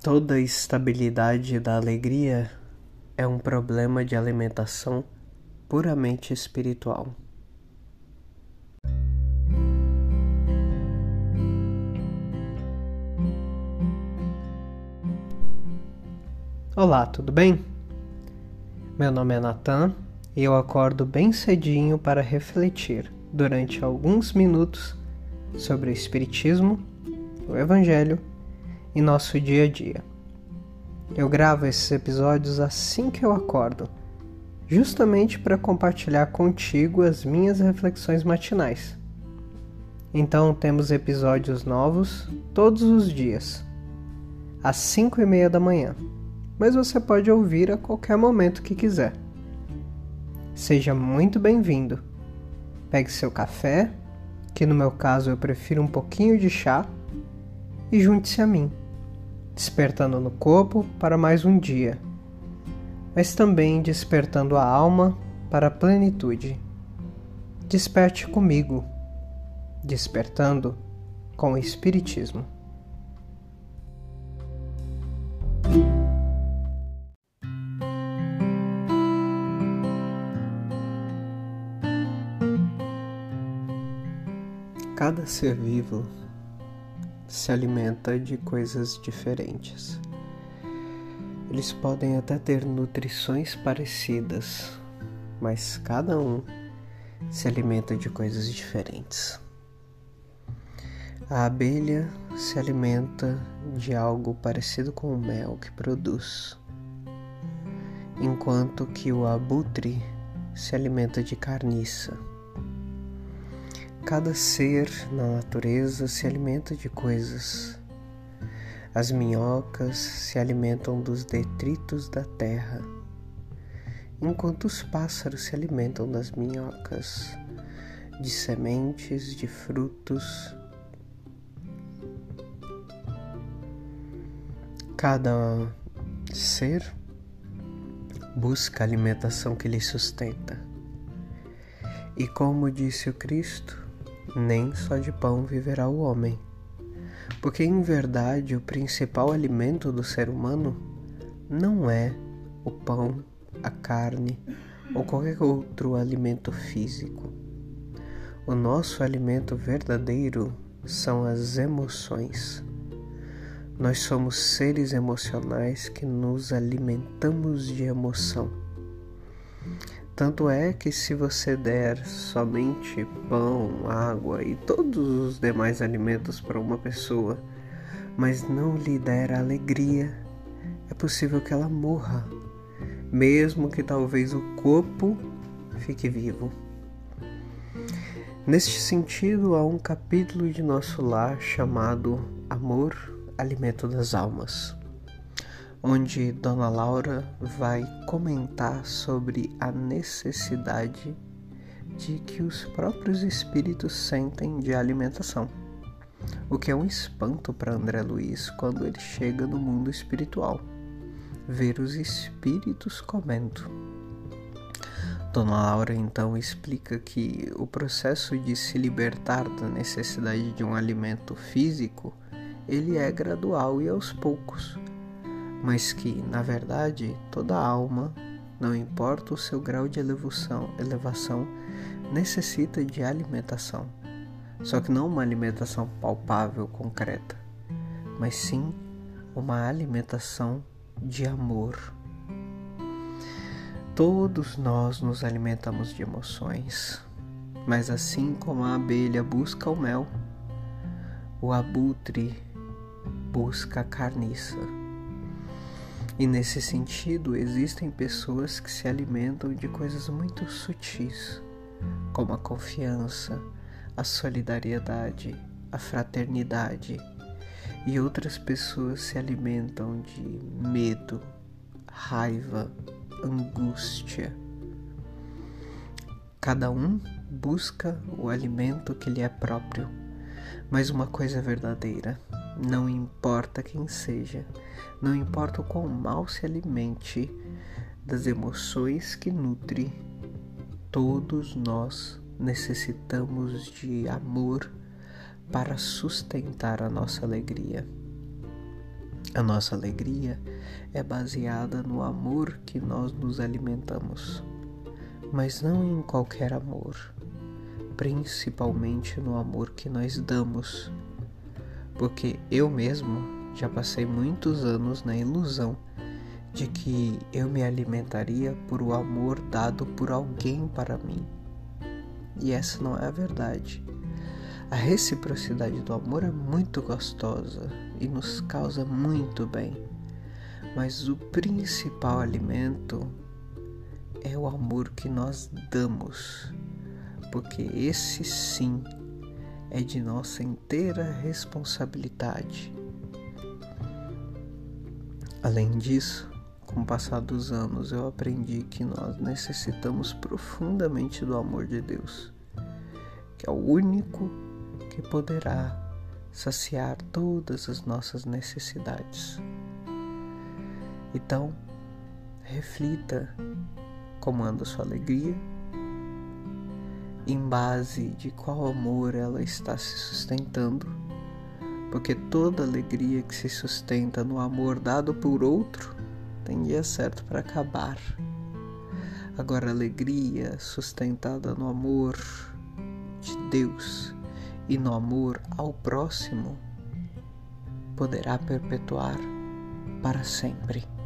Toda estabilidade da alegria é um problema de alimentação puramente espiritual. Olá, tudo bem? Meu nome é Natan e eu acordo bem cedinho para refletir durante alguns minutos sobre o Espiritismo, o Evangelho e nosso dia a dia. Eu gravo esses episódios assim que eu acordo, justamente para compartilhar contigo as minhas reflexões matinais. Então temos episódios novos todos os dias, às 5 e meia da manhã, mas você pode ouvir a qualquer momento que quiser. Seja muito bem-vindo. Pegue seu café, que no meu caso eu prefiro um pouquinho de chá, e junte-se a mim despertando no corpo para mais um dia, mas também despertando a alma para a plenitude. Desperte comigo, despertando com o Espiritismo. Cada ser vivo se alimenta de coisas diferentes. Eles podem até ter nutrições parecidas, mas cada um se alimenta de coisas diferentes. A abelha se alimenta de algo parecido com o mel que produz, enquanto que o abutre se alimenta de carniça. Cada ser na natureza se alimenta de coisas. As minhocas se alimentam dos detritos da terra, enquanto os pássaros se alimentam das minhocas, de sementes, de frutos. Cada ser busca a alimentação que lhe sustenta. E como disse o Cristo, nem só de pão viverá o homem. Porque em verdade o principal alimento do ser humano não é o pão, a carne ou qualquer outro alimento físico. O nosso alimento verdadeiro são as emoções. Nós somos seres emocionais que nos alimentamos de emoção. Tanto é que se você der somente pão, água e todos os demais alimentos para uma pessoa, mas não lhe der alegria, é possível que ela morra, mesmo que talvez o corpo fique vivo. Neste sentido, há um capítulo de nosso lar chamado Amor, Alimento das Almas onde Dona Laura vai comentar sobre a necessidade de que os próprios espíritos sentem de alimentação, o que é um espanto para André Luiz quando ele chega no mundo espiritual, ver os espíritos comendo. Dona Laura então explica que o processo de se libertar da necessidade de um alimento físico ele é gradual e aos poucos, mas que, na verdade, toda alma, não importa o seu grau de elevação, elevação necessita de alimentação. Só que não uma alimentação palpável, concreta, mas sim uma alimentação de amor. Todos nós nos alimentamos de emoções, mas assim como a abelha busca o mel, o abutre busca a carniça. E nesse sentido, existem pessoas que se alimentam de coisas muito sutis, como a confiança, a solidariedade, a fraternidade, e outras pessoas se alimentam de medo, raiva, angústia. Cada um busca o alimento que lhe é próprio, mas uma coisa é verdadeira não importa quem seja, não importa o quão mal se alimente das emoções que nutre, todos nós necessitamos de amor para sustentar a nossa alegria. A nossa alegria é baseada no amor que nós nos alimentamos, mas não em qualquer amor, principalmente no amor que nós damos. Porque eu mesmo já passei muitos anos na ilusão de que eu me alimentaria por o amor dado por alguém para mim. E essa não é a verdade. A reciprocidade do amor é muito gostosa e nos causa muito bem, mas o principal alimento é o amor que nós damos, porque esse sim é de nossa inteira responsabilidade. Além disso, com o passar dos anos, eu aprendi que nós necessitamos profundamente do amor de Deus, que é o único que poderá saciar todas as nossas necessidades. Então, reflita como anda sua alegria, em base de qual amor ela está se sustentando, porque toda alegria que se sustenta no amor dado por outro tem dia certo para acabar. Agora, alegria sustentada no amor de Deus e no amor ao próximo poderá perpetuar para sempre.